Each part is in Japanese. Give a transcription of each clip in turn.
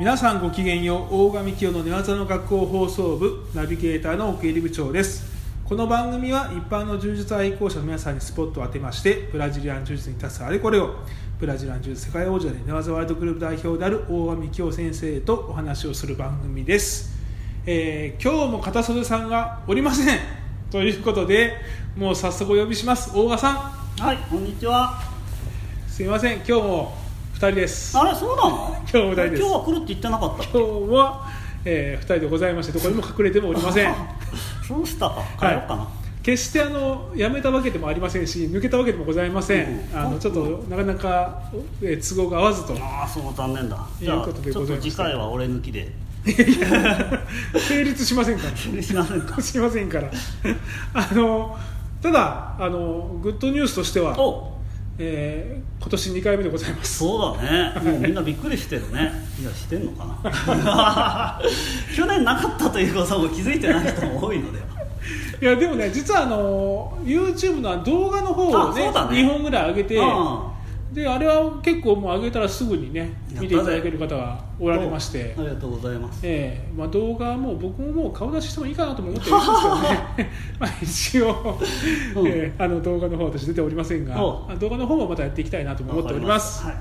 皆さんごきげんよう大神清の寝技の学校放送部ナビゲーターの奥入部長です。この番組は一般の柔術愛好者の皆さんにスポットを当てましてブラジリアン柔術に立つあれこれをブラジリアン柔術世界王者で寝技ワールドグループ代表である大神清先生とお話をする番組です、えー今日も片袖さんがおりませんということでもう早速お呼びします。大賀さん。はい、こんにちは。すいません。今日も2人です。あれ、そうなの？今日も大です。今日は来るって言ってなかった。今日は、え2人でございましてどこにも隠れてもおりません。そうしたか。帰ろうかな。決してあの辞めたわけでもありませんし抜けたわけでもございません、うんあのちょっとなかなか、えー都合が合わずと。ああ、そう残念だ。じゃあ、ちょっと次回は俺抜きで。成立しませんから。しませんか？しませんから。あのただあのグッドニュースとしては、お、えー今年2回目でございますそうだね。もうみんなびっくりしてるね。いや、してんのかな。去年なかったということも気づいてない人も多いのでは。いやでもね実はあの YouTube の動画の方をねね2本ぐらい上げてあであれは結構もう上げたらすぐにね見ていただける方がおられまして。ありがとうございます。ええまあ、動画はもう僕ももう顔出ししてもいいかなとも思ってるんですけどね。まあ一応、うん。ええあの動画の方は私出ておりませんが動画の方もまたやっていきたいなとも思っております。はい。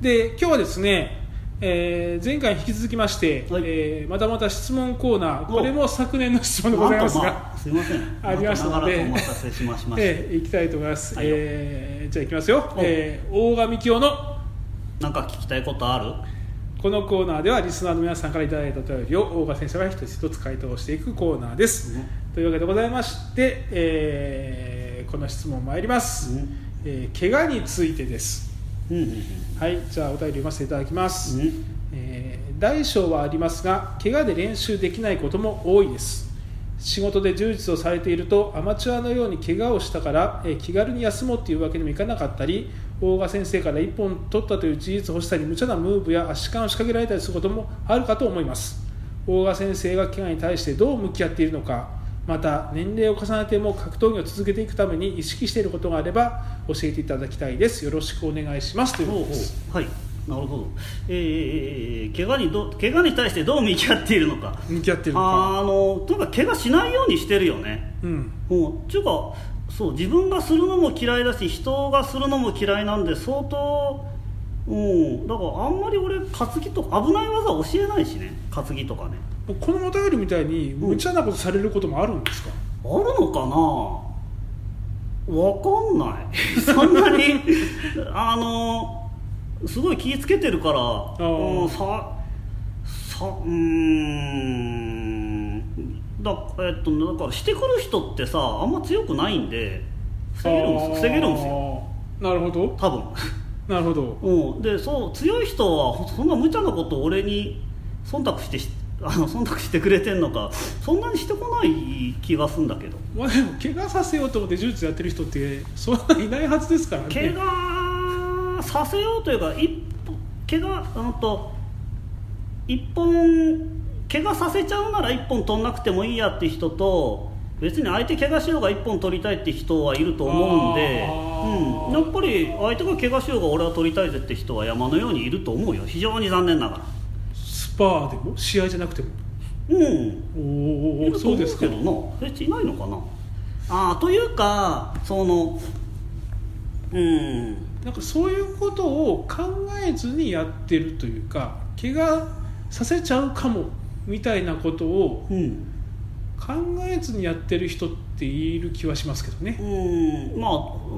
で今日はですね、えー前回に引き続きまして、はい。えーまたまた質問コーナーおこれも昨年の質問でございますが、すいません。ありましたので。お待たせしましました。ええいきたいと思います、はい。よえーじゃあいきますよ、お。えー大神清のなんか聞きたいことある？このコーナーではリスナーの皆さんからいただいたお便りを大賀先生が一つ一つ回答していくコーナーです、うん。というわけでございまして、えーこの質問参ります、うん。えー怪我についてです。うんうんうん。はいじゃあお便り読ませていただきます、うん。えー大小はありますが怪我で練習できないことも多いです仕事で充実をされているとアマチュアのように怪我をしたから、え気軽に休もうというわけにもいかなかったり大賀先生から1本取ったという事実を欲しさに無茶なムーブや足換を仕掛けられたりすることもあるかと思います。大賀先生が怪我に対してどう向き合っているのかまた年齢を重ねても格闘技を続けていくために意識していることがあれば教えていただきたいです。よろしくお願いします。ということです。はい。なるほど。えー、怪我にど怪我に対してどう向き合っているのか向き合ってるのかあのとにかく怪我しないようにしてるよねうんうんっていうかそう自分がするのも嫌いだし人がするのも嫌いなんで相当うんだからあんまり俺担ぎとか危ない技教えないしね担ぎとかねこのお便りみたいに無茶なことされることもあるんですか、あるのかなわかんないそんなにあのすごい気ぃつけてるからー。うんささうーん。だえっとだからしてくる人ってさあんま強くないんで防げるんですよ。防げるんですよ。なるほど。多分。なるほど。うん、でそう強い人はほそんな無茶なことを俺に忖度してしあの忖度してくれてんのかそんなにしてこない気がするんだけど。まあでも怪我させようと思って柔術やってる人ってそんないないはずですからね。怪我させようというか一歩怪我うんと一本怪我させちゃうなら一本取んなくてもいいやって人と別に相手怪我しようが一本取りたいって人はいると思うんで、あうん、ーやっぱり相手が怪我しようが俺は取りたいぜって人は山のようにいると思うよ。非常に残念ながら。スパーでも試合じゃなくても？うん。おおそうですけどなえいないのかな。あーというかそのうん。なんかそういうことを考えずにやってるというか怪我させちゃうかもみたいなことをうん考えずにやってる人っている気はしますけどね。うん。まあ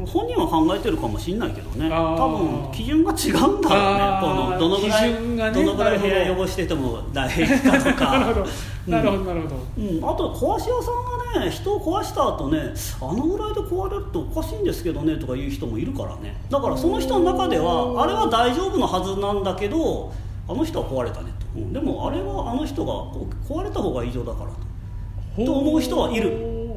本人は考えてるかもしれないけどね。多分基準が違うんだろうね。このどのぐらい、のぐらい部屋汚してても大平気かとなるかほど。なるほどなるほど、うん、あと壊し屋さんがね人を壊した後ねあのぐらいで壊れるっておかしいんですけどねとか言う人もいるからね。だからその人の中ではあれは大丈夫のはずなんだけどあの人は壊れたねと、うん。でもあれはあの人が壊れた方が異常だからと。と思う人はいる。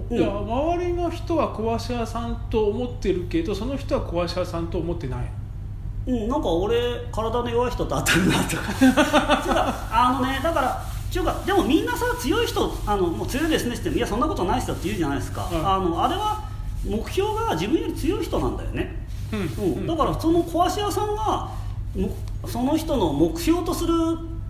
うん。いや周りの人は壊し屋さんと思ってるけどその人は壊し屋さんと思ってない。うん、なんか俺体の弱い人と当たるなとか。あのねだからちゅうかでもみんなさ強い人あのもう強いですねって言ってもいやそんなことないですよって言うじゃないですか、うん。あのあれは目標が自分より強い人なんだよね、うん。うん。だからその壊し屋さんがもその人の目標とする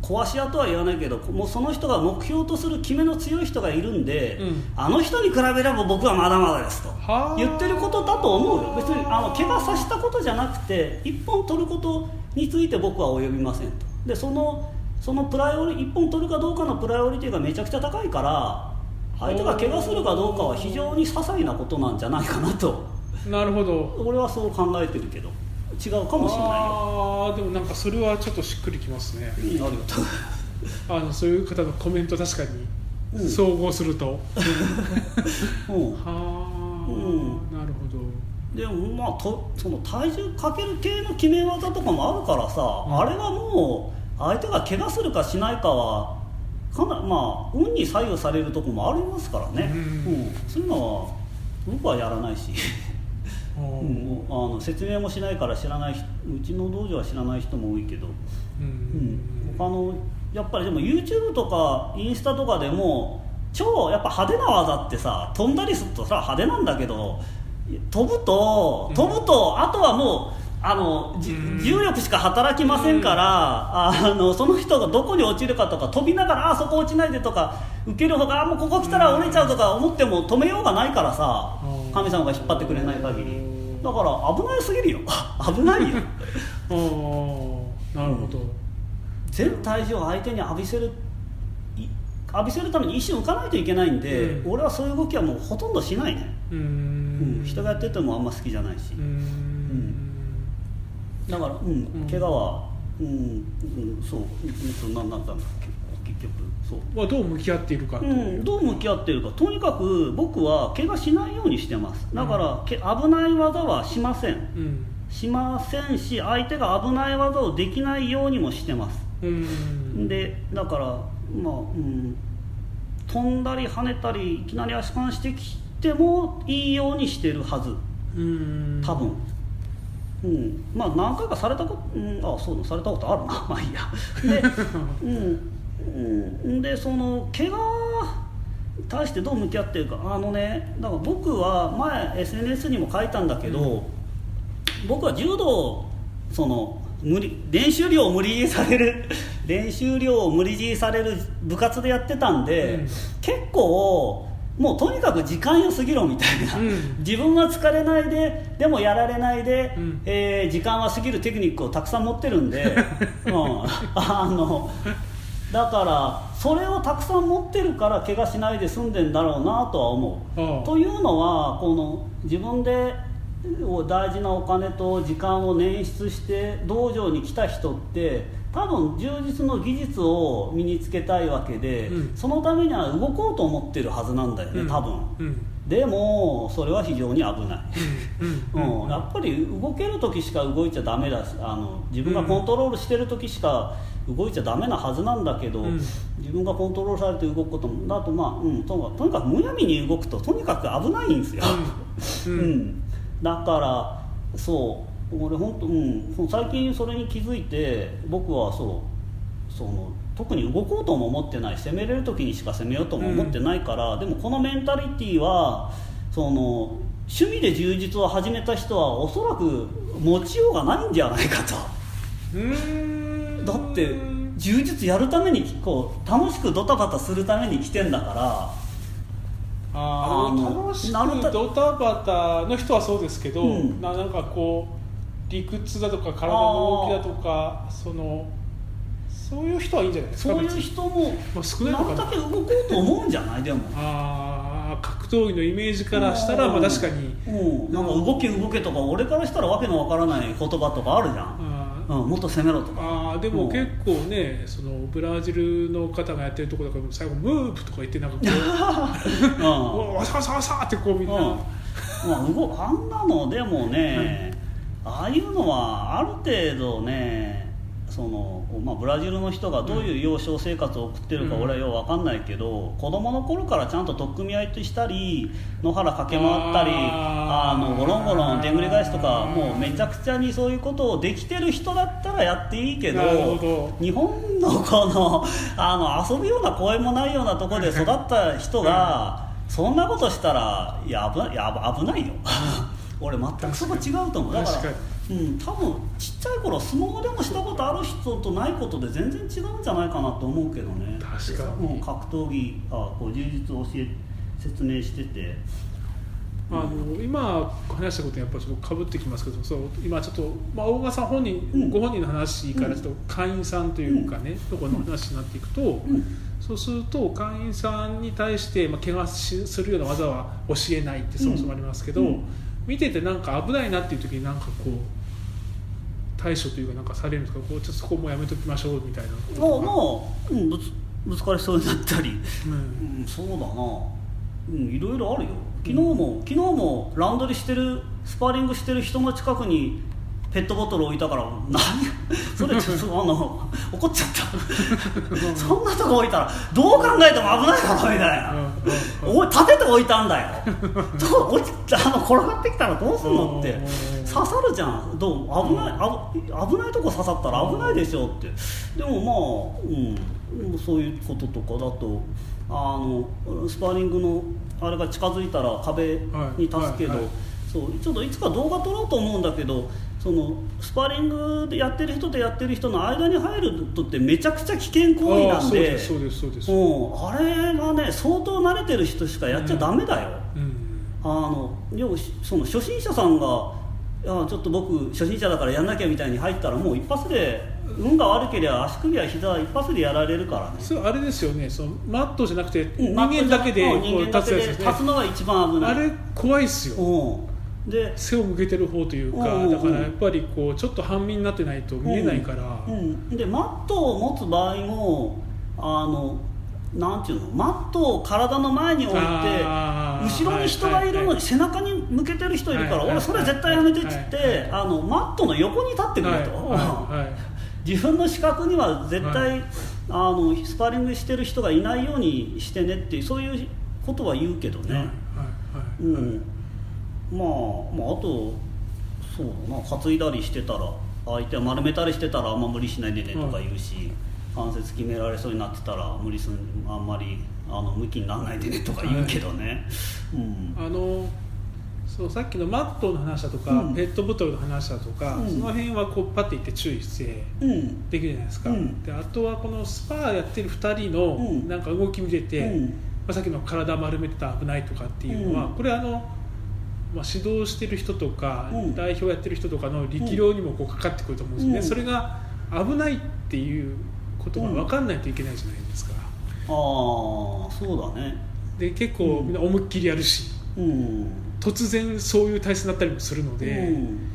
壊し屋とは言わないけどもうその人が目標とする決めの強い人がいるんで、うん。あの人に比べれば僕はまだまだですと。はあ。言ってることだと思うよ。別にあの怪我させたことじゃなくて一本取ることについて僕は及びませんと。でそのそのプライオリ一本取るかどうかのプライオリティがめちゃくちゃ高いから相手が怪我するかどうかは非常に些細なことなんじゃないかなと。なるほど。俺はそう考えてるけど違うかもしれないよ。ああでもなんかそれはちょっとしっくりきますね。うんありがとう。あのそういう方のコメント確かにうん。総合すると、うん。はあ、うん。なるほど。でもまあとその体重かける系の決め技とかもあるからさ、うん。あれはもう相手が怪我するかしないかはかなまあ運に左右されるとこもありますからね、うん。うん。そういうのは僕はやらないし、うん、あの説明もしないから知らない人うちの道場は知らない人も多いけど、ううん。ん、他のやっぱりでも YouTube とかインスタとかでも超やっぱ派手な技ってさ飛んだりするとさ派手なんだけど飛ぶと飛ぶと、あとはもうあの重力しか働きませんから、あのその人がどこに落ちるかとか飛びながらあそこ落ちないでとか受ける方があもうここ来たら折れちゃうとか思っても止めようがないからさうん。神様が引っ張ってくれない限り。だから危ないすぎるよ。危ないよ。なるほど、全体重を相手に浴びせるい浴びせるために一瞬浮かないといけないんで、うん。俺はそういう動きはもうほとんどしないね、うん。ん。人がやっててもあんま好きじゃないし。うーんだから、うん。うん怪我は、うんうん、そう、うん、そうなんなんだ。っけ結局そう、はどう向き合っているかとういう、ん、どう向き合ってるか。とにかく僕は怪我しないようにしてます。だから、け危ない技はしません。うん。しませんし相手が危ない技をできないようにもしてます。うん。でだからまあうん飛んだり跳ねたりいきなり足換してきてもいいようにしてるはず。うん。多分うん。まあ何回かされたこと、うん、あそうだされたことあるな。ま あいいや。でうん、うん、でその怪我に対してどう向き合ってるか。あのねだから僕は前 SNS にも書いたんだけど、僕は柔道その無理練習量を無理強いされる。練習量を無理強いされる部活でやってたんで、うん。結構もうとにかく時間よ過ぎろみたいな、うん。自分は疲れないででもやられないで、うん。えー時間は過ぎるテクニックをたくさん持ってるんで、うん、あのだからそれをたくさん持ってるから怪我しないで済んでんだろうなとは思う。というのはこの自分で大事なお金と時間を捻出して道場に来た人って多分充実の技術を身につけたいわけで、うん。そのためには動こうと思ってるはずなんだよね、うん。多分。うん。でもそれは非常に危ない、うん。うん。やっぱり動ける時しか動いちゃダメだしあの自分がコントロールしてる時しか動いちゃダメなはずなんだけど、うん。自分がコントロールされて動くこともだとまあ、うん、ととにかくむやみに動くととにかく危ないんですよ、ううん。ん。だからそう俺本当うん最近それに気づいて僕はそうその特に動こうとも思ってない攻めれる時にしか攻めようとも思ってないから、でもこのメンタリティーはその趣味で充実を始めた人はおそらく持ちようがないんじゃないかと。だって充実やるためにこう楽しくドタバタするために来てんだから。ああの楽しくドタバタの人はそうですけど、うん。ななんかこう理屈だとか体の動きだとかそのそういう人はいいんじゃないですかそういう人もまあ少ないな。なるだけ動こうと思うんじゃない？でも。ああ格闘技のイメージからしたら、まあ、確かに。うん、なんか動け動けとか俺からしたらわけのわからない言葉とかあるじゃん、うん、もっと攻めろとか。あーでも結構ねそのブラジルの方がやってるところだから最後ムープとか言ってなんかこう わわさわさわさってこうみんな、うん。まあ、動あんなのでもね、ああいうのはある程度ねその、まあ、ブラジルの人がどういう幼少生活を送ってるかうん。俺はよう分かんないけど、子供の頃からちゃんと取っ組み合いとしたり野原駆け回ったりあのゴロンゴロンでんぐり返しとかもうめちゃくちゃにそういうことをできてる人だったらやっていいけど日本のこのあの遊ぶような公園もないようなところで育った人が、そんなことしたらや危ないよ俺全くそこ違うと思う。だからうん、多分ちっちゃい頃相撲でもしたことある人とないことで全然違うんじゃないかなと思うけどね。確かに。もう格闘技あこう充実を教え説明してて。あの今話したことにやっぱちょっとかぶってきますけどそう今ちょっと、まあ、大川さん本人、うん。ご本人の話からちょっと会員さんというかね、ところの話になっていくと、うん。そうすると会員さんに対して、まあ、怪我しするような技は教えないってそもそもありますけど、うん見ててなんか危ないなっていう時になんかこう対処というかなんかされるんですか？こうちょっとそこもうやめときましょうみたいな。ことまあとかまあ、うん、ぶつぶつかりそうになったり、うん。うん、そうだな。うんいろいろあるよ。昨日も、昨日もラウンドリーしてるスパーリングしてる人の近くにペットボトル置いたから何？それちょっとあの怒っちゃった。そんなとこ置いたらどう考えても危ないだろみたいな、うん立てて置いたんだよ。どう落ちあの転がってきたらどうすんのって。うん刺さるじゃん。どう？危ないあ危ないとこ刺さったら危ないでしょって。でもまあ、うん、そういうこととかだとあのスパーリングのあれが近づいたら壁に立つけど、はいはいはい。そうちょっといつか動画撮ろうと思うんだけどそのスパーリングでやってる人とやってる人の間に入るとってめちゃくちゃ危険行為ああなんでそうですそうですそうあれはね相当慣れてる人しかやっちゃダメだよ、うんあの要はその初心者さんが「いやちょっと僕初心者だからやんなきゃ」みたいに入ったらもう一発で運が悪ければ足首や膝一発でやられるからねそれあれですよね。そのマットじゃなくてうん人間だけでうんこう人間だけで立つやつですね。立つのが一番危ない。あれ怖いっすよ。うんで背を向けてる方というかうんうだからやっぱりこうちょっと半身になってないと見えないから、うん、でマットを持つ場合もあのなんていうの？マットを体の前に置いて後ろに人がいるのに背中に向けてる人いるから、俺それ絶対やめてっつって、はいあのマットの横に立ってくれと、自分の視覚には絶対、あのスパーリングしてる人がいないようにしてねっていうそういうことは言うけどね、はいはい。うん、まあ、まあ、あとそうだな担いだりしてたら相手は丸めたりしてたらあんま無理しないでねとか言うし、関節決められそうになってたら無理すんあんまりあの向きにならないでねとか言うけどね、うん。あのそうさっきのマットの話だとか、うん。ペットボトルの話だとか、うん。その辺はこうパッていって注意してうん。できるじゃないですか、うん。であとはこのスパーやってる2人のうん。なんか動き見てて、うん。まあ、さっきの体丸めてたら危ないとかっていうのは、うん。これあの、まあ、指導してる人とか、うん。代表やってる人とかの力量にもこうかかってくると思うんですよね、うん。それが危ないっていうことが分かんないといけないじゃないですか、ああそうだね。で結構みんな思いっきりやるしうん。突然そういう体勢になったりもするので、うん。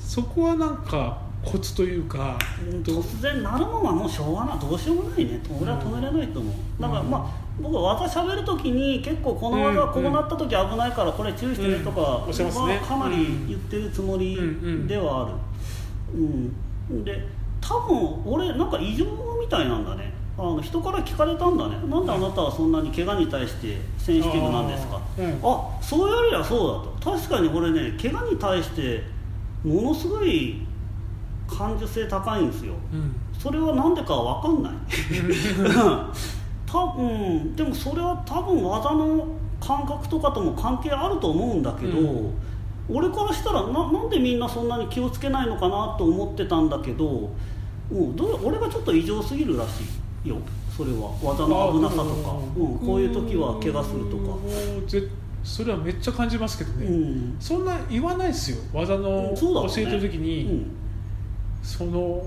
そこはなんかコツというか、突然なるのはもうしょうがない。どうしようもないね。俺は止めれないと思う。だからうん。まあ僕は技喋るときに結構この技うんこうなった時危ないからこれ注意してねとか、うん。おっしゃいますね。まあかなり言ってるつもりではある。うん、で多分俺なんか異常みたいなんだね。あの人から聞かれたんだね。なんであなたはそんなに怪我に対してセンシティブなんですか。あーうん。あそうやりゃそうだと。確かに俺ね怪我に対してものすごい感受性高いんですよ。うん。それは何でかは分かんない たうん、でもそれは多分技の感覚とかとも関係あると思うんだけど、うん。俺からしたらななんでみんなそんなに気をつけないのかなと思ってたんだけど、うん、どう俺がちょっと異常すぎるらしいよ。それは。技の危なさとか、うん、こういう時は怪我するとか。それはめっちゃ感じますけどね、うん。そんな言わないですよ。技の教えてる時に、うん。その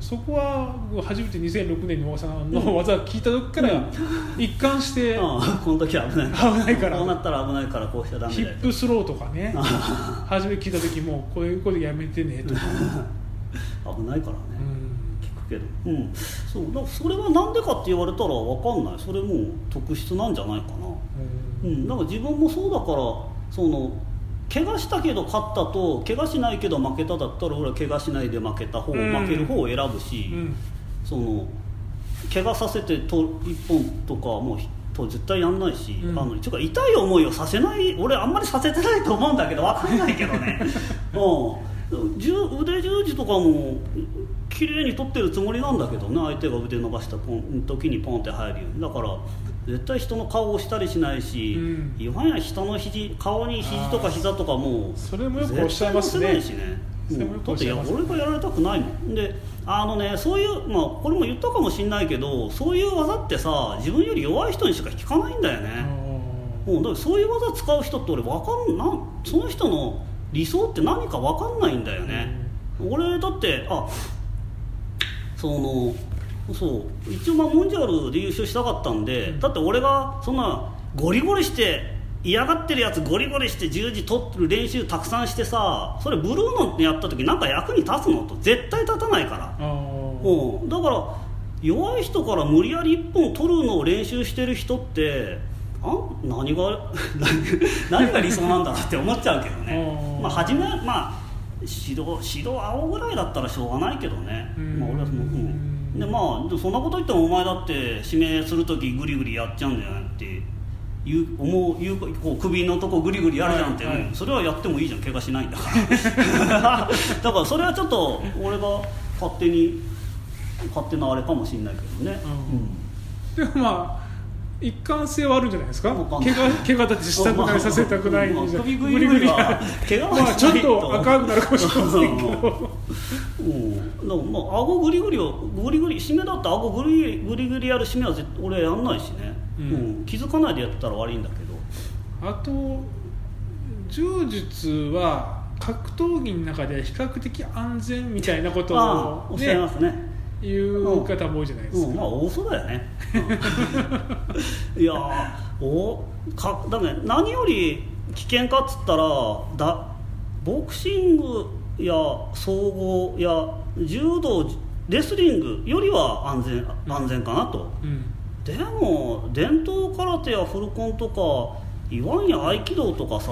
そこは僕初めて2006年に大川さんのうん技を聞いた時からうん。一貫してああこの時は危ない。危ないから。こうなったら危ないからこうしちゃダメだよ。ヒップスローとかね。初め聞いた時もこういうことやめてねとか、危ないからね、うん。聞くけど、うん、そうだそれは何でかって言われたら分かんない。それもう特質なんじゃないかな、うん、だから自分もそうだからその怪我したけど勝ったと怪我しないけど負けただったら俺は怪我しないで負けた方、うん。負ける方を選ぶし、うん。その怪我させてと一本とかはもうと絶対やんないし、うん。あのちょっと痛い思いをさせない俺あんまりさせてないと思うんだけど分かんないけどね、うん、腕十字とかも綺麗に取ってるつもりなんだけどね相手が腕伸ばしたポン時にポンって入るように。だから絶対人の顔を押したりしないし、うん。いわや人の肘顔に肘とか膝とかもそれもよくおっしゃいますね。しね。だっていや俺がやられたくないもん。であのねそういうまあこれも言ったかもしんないけどそういう技ってさ自分より弱い人にしか効かないんだよね、うん、だからそういう技使う人って俺わかんなんその人の理想って何かわかんないんだよね、俺だってあそのそう。一応まあモンジャールで優勝したかったんで、だって俺がそんなゴリゴリして嫌がってるやつゴリゴリして十字取ってる練習たくさんしてさそれブルーノやった時なんか役に立つのと。絶対立たないから。うん、だから弱い人から無理やり一本取るのを練習してる人ってあ何が 何が理想なんだろうって思っちゃうけどね。うんまあ初めまあ指導指導青ぐらいだったらしょうがないけどね、うん。まあ、俺はその、うん、でまあそんなこと言ってもお前だって指名する時グリグリやっちゃうんじゃないって言う思う言うこう首のとこグリグリやるじゃんって、はいはいうんそれはやってもいいじゃん。怪我しないんだから。だからそれはちょっと俺が勝手に勝手なあれかもしれないけどね、でもまあ一貫性はあるんじゃないですか怪我怪我だってしたくないさせたくないまあじゃん首グリグリは怪我はちょっと赤くなるかもしれませんけど うん、だからまあ顎グリグリをグリグリ締めだって顎グリグリグリやる締めは絶俺やんないしね、うん。うん。気づかないでやってたら悪いんだけど。あと柔術は格闘技の中では比較的安全みたいなことああおを、っしゃいねますね。言う方も多いじゃないですか、うん、まあ多そうだよね、う んいやーおかだめ何より危険かっつったらだボクシングや総合や柔道レスリングよりは安全安全かなと、うん。でも伝統空手やフルコンとかいわんや合気道とかさ、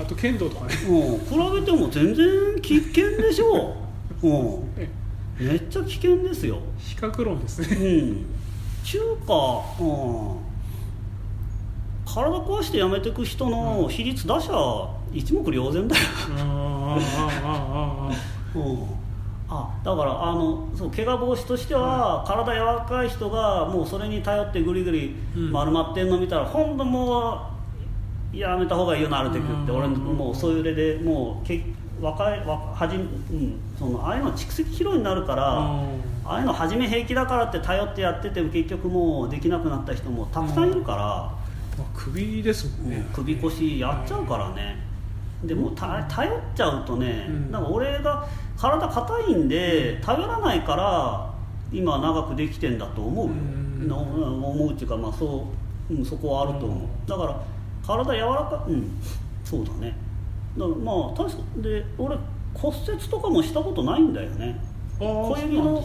あと剣道とかね。うん、比べても全然危険でしょう、うん、めっちゃ危険ですよ。比較論ですね。うん。中華うん。体壊してやめてく人の比率打者一目瞭然だよ、うん、あだからあのそう怪我防止としては、体柔らかい人がもうそれに頼ってグリグリうん。丸まってんの見たら、ほんともうやめた方がいいよなるてくって、うん。俺もうそういう例でもうけ若い若はじ、うん、そのああいうの蓄積疲労になるから、ああいうの初め平気だからって頼ってやってても結局もうできなくなった人もたくさんいるから、まあ首ですもんね、首腰やっちゃうからね、でもた頼っちゃうとね、うん。なんか俺が体硬いんで頼らないから今長くできてんだと思うよ、うん。な思うっていうかまあそう、うん、そこはあると思う、うん。だから体柔らかうん。そうだね。だからまあ確かで俺骨折とかもしたことないんだよね。小指の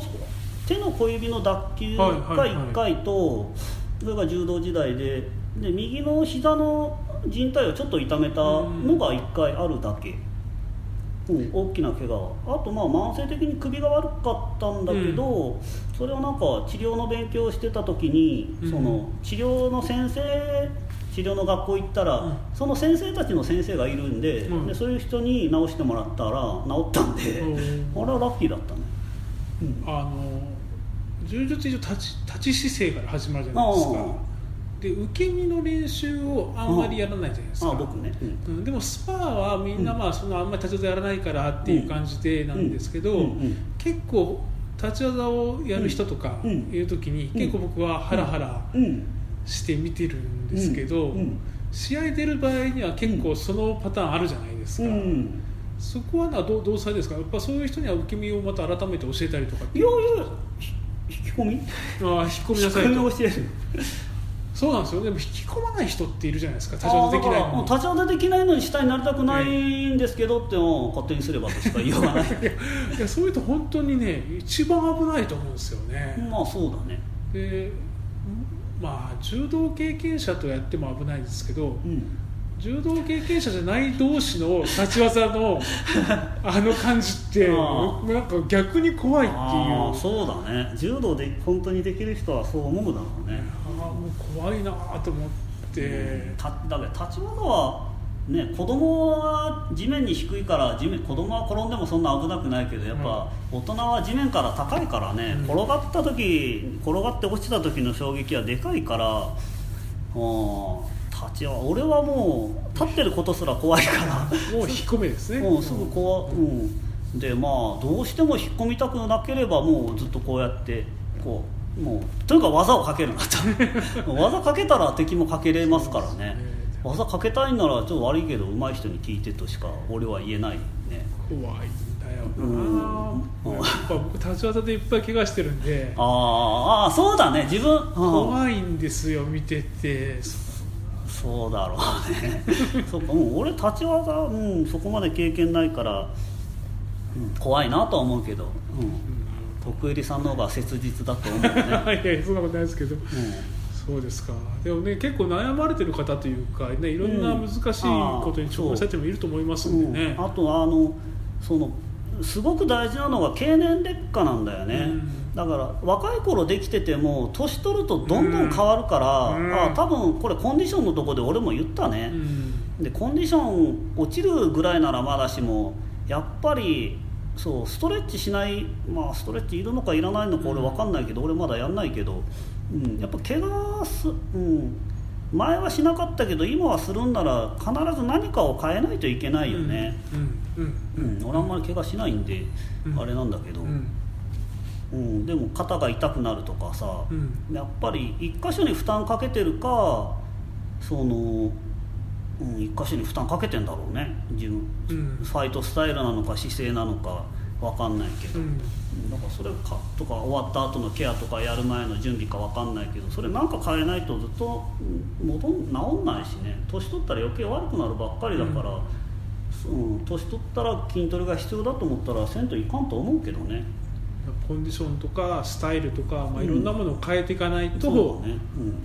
手の小指の脱臼はいがはいはい。1回と、それが柔道時代でで右の膝の靭帯をちょっと痛めたのが1回あるだけ、うん、大きな怪我。はあとまあ慢性的に首が悪かったんだけど、それをなんか治療の勉強をしてた時に、うん。その治療の先生治療の学校行ったら、うん。その先生たちの先生がいるんで,、うん。でそういう人に治してもらったら治ったんで、うん。あれはラッキーだったね、うん。あの柔術以上立ち立ち姿勢から始まるじゃないですかで受け身の練習をあんまりやらないじゃないですか。あ僕ね、うん。うん。でもスパーはみんなまあそのあんまり立ち技やらないからっていう感じでなんですけど、結構立ち技をやる人とかうん。いう時にうん。結構僕はハラハラうん。して見てるんですけど、試合出る場合には結構そのパターンあるじゃないですか、うん。そこはなどうどうされですか？やっぱそういう人には受け身をまた改めて教えたりとかっていやいやひ引き込み？ああ引き込みなさい引き込みと教えるそうなんですよ。でも引き込まない人っているじゃないですか。立ちあ技できない立ち技できないのに下になりたくないんですけどっても勝手にすればとしか言いようがない。いやそういう人本当にね一番危ないと思うんですよね、まあそうだね。でまあ柔道経験者とやっても危ないですけどうん。柔道経験者じゃない同士の立ち技の あの感じってあなんか逆に怖いっていう。そうだね。柔道で本当にできる人はそう思うだろうね。ああもう怖いなと思って、ただけど立ち技はね子供は地面に低いから地面子供は転んでもそんな危なくないけどやっぱ大人は地面から高いからね、うん。転がった時転がって落ちた時の衝撃はでかいからうん立ちは俺はもう立ってることすら怖いから。もう引っ込めですね。もうすぐ怖うん。でまあどうしても引っ込みたくなければもうずっとこうやってこうもうとにかく技をかけるなと。技かけたら敵もかけれますからね。技かけたいんならちょっと悪いけど上手い人に聞いてとしか俺は言えないね。怖いんだよな、うん。やっぱ僕立ち技でいっぱい怪我してるんで。あーあーそうだね。自分、うん。怖いんですよ見てて。そうだろうね。そうか、うん、俺立ち技、うん、そこまで経験ないから、うん、怖いなとは思うけど、うん、徳入さんの方が切実だと思うね、いやそんなことないですけど。うそうですか。でもね結構悩まれてる方というかねいろんな難しいことに挑戦されてもいると思いますんでね、う。んあとあのそのすごく大事なのが経年劣化なんだよね、うん。だから若い頃できてても年取るとどんどん変わるから、うん。あ多分これコンディションのとこで俺も言ったね、うん。でコンディション落ちるぐらいならまだしもやっぱりそうストレッチしないまあストレッチいるのかいらないのか俺分かんないけど、俺まだやんないけど、うん、やっぱ怪我す、うん、前はしなかったけど今はするんなら必ず何かを変えないといけないよね、うんうん。うん俺あんまり怪我しないんで、うん。あれなんだけど、うん。うん、でも肩が痛くなるとかさ、うん。やっぱり一箇所に負担かけてるかその、うん、一箇所に負担かけてんだろうね。自分、うん。ファイトスタイルなのか姿勢なのかわかんないけど、うん。だからそれかとか終わった後のケアとかやる前の準備かわかんないけどそれなんか変えないとずっとうん戻ん治んないしね。年取ったら余計悪くなるばっかりだから、うん。年取ったら筋トレが必要だと思ったらせんといかんと思うけどね。コンディションとかスタイルとか、まあ、いろんなものを変えていかないと、そうだね、うん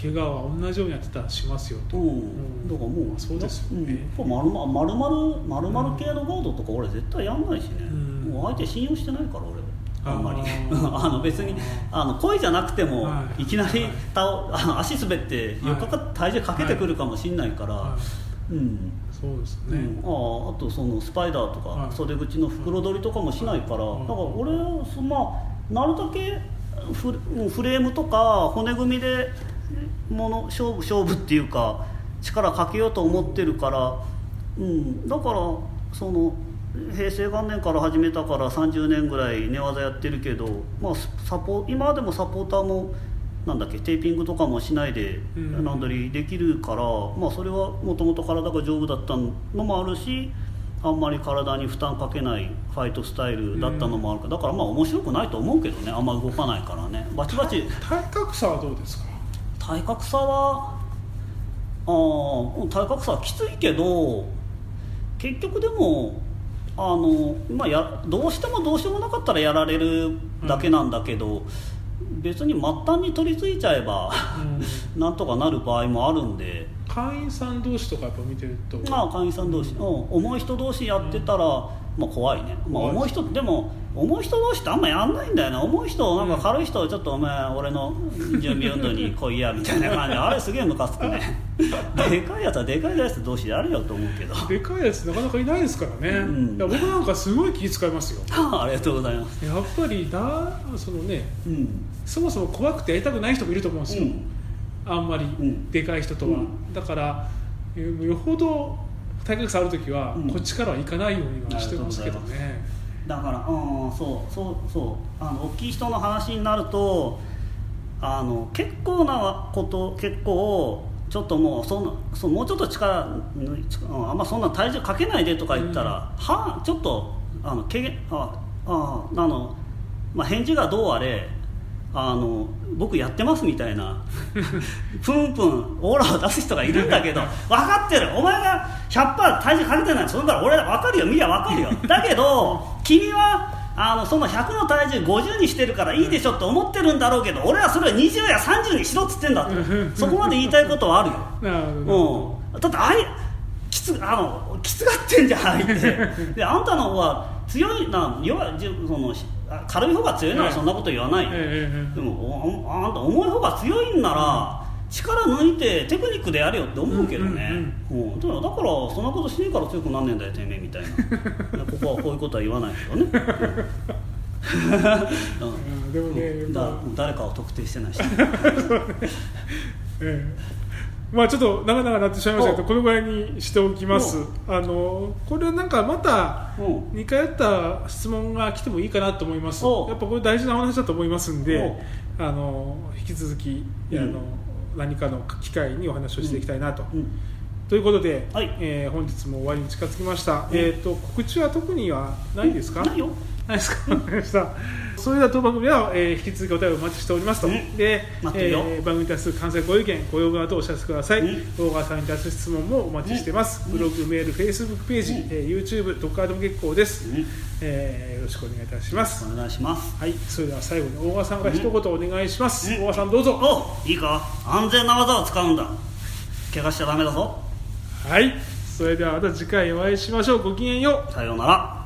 怪我は同じようにやってたらしますよと、う。ん、だからもうそうですよね。うん、丸々丸々丸々系のガードとか俺絶対やんないしね、うん。もう相手信用してないから俺あんまり。あの別にあの恋じゃなくても、はい。い、きなり倒あの足滑って4日か体重かけてくるかもしんないから、はうん。そうですね、うん、あああとそのスパイダーとか、はい。袖口の袋取りとかもしないから、はい。だから俺はそまあなるだけフレフレームとか骨組みでもの勝負勝負っていうか力かけようと思ってるから、うん、だからその平成元年から始めたから30年ぐらい寝技やってるけど、まあ、サポ今でもサポーターもなんだっけテーピングとかもしないでうん。ランドリーできるから、まあ、それはもともと体が丈夫だったのもあるしあんまり体に負担かけないファイトスタイルだったの体格差は？あー体格差はきついけど結局でもあの、まあ、やどうしてもどうしようもなかったらやられるだけなんだけど、別に末端に取り付いちゃえば、なんとかなる場合もあるんで。会員さん同士とかやっぱ見てると。まあ会員さん同士、うん、重い人同士やってたら、まあ、怖いね、まあ、重い人でも重い人同士ってあんまやんないんだよね。重い人なんか軽い人ちょっとお前俺の準備運動に来いやみたいな感じ。で あれすげえムカつくね。でかいやつはでかいやつ同士でやるよと思うけど。でかいやつなかなかいないですからね、うん。僕なんかすごい気遣いますよ。ありがとうございます。やっぱりだそのねうん。そもそも怖くてやりたくない人もいると思うんですよ、うん。あんまりん。でかい人とは、うん。だからえーよほど体格差ある時は、うん。こっちからは行かないようにはしてますけどね。だからうんそうそうそう。あの大きい人の話になるとあの結構なこと結構ちょっともうそんなそうもうちょっと力うんあんまそんな体重かけないでとか言ったら、はちょっとあのけげあああの、まあ、返事がどうあれあの僕やってますみたいな。プンプンオーラを出す人がいるんだけど 分かってる。お前が100%体重かけてない。そんなら俺分かるよ。見りゃ分かるよ。だけど君はあのその100の体重50にしてるからいいでしょって思ってるんだろうけど俺はそれを20や30にしろっつってんだって。そこまで言いたいことはあるよ。うん、だってあいきつあのきつがってんじゃないってであんたの方は強いな弱いじゅその軽い方が強いならそんなこと言わない。でもあんた重い方が強いんなら、力抜いてテクニックでやれよって思うけどね、うんだからだからそんなことしねえから強くなんねえんだよてめえみたいな。ここはこういうことは言わないけどね、うん。うん。でもね、うん。だまあ。誰かを特定してないし、え えまあちょっと長々なってしまいましたけどお。このぐらいにしておきます。あのこれなんかまたうん似通った質問が来てもいいかなと思います。お。やっぱこれ大事なお話だと思いますんでお。あの引き続き、うん。あの何かの機会にお話をしていきたいなと、うん。ということで、はい。えー本日も終わりに近づきました、ん。えっ、と告知は特にはないですか、ないですか。わかりましたそれでは当番組では、えー引き続きお便りお待ちしておりますと、うん。で、えー番組に対する関西ご意見ご要望などお知らせください、うん。動画さんに対する質問もお待ちしています、うん。ブログメールフェイスブックページ、うん。えー YouTube どこからでも結構です、うん。えーよろしくお願いいたします、お願いします。はい。それでは最後に大川さんが一言お願いします、うん。大川さんどうぞ、おいいか？安全な技を使うんだ。怪我しちゃダメだぞ。はい。それではまた次回お会いしましょう。ごきげんよう。さようなら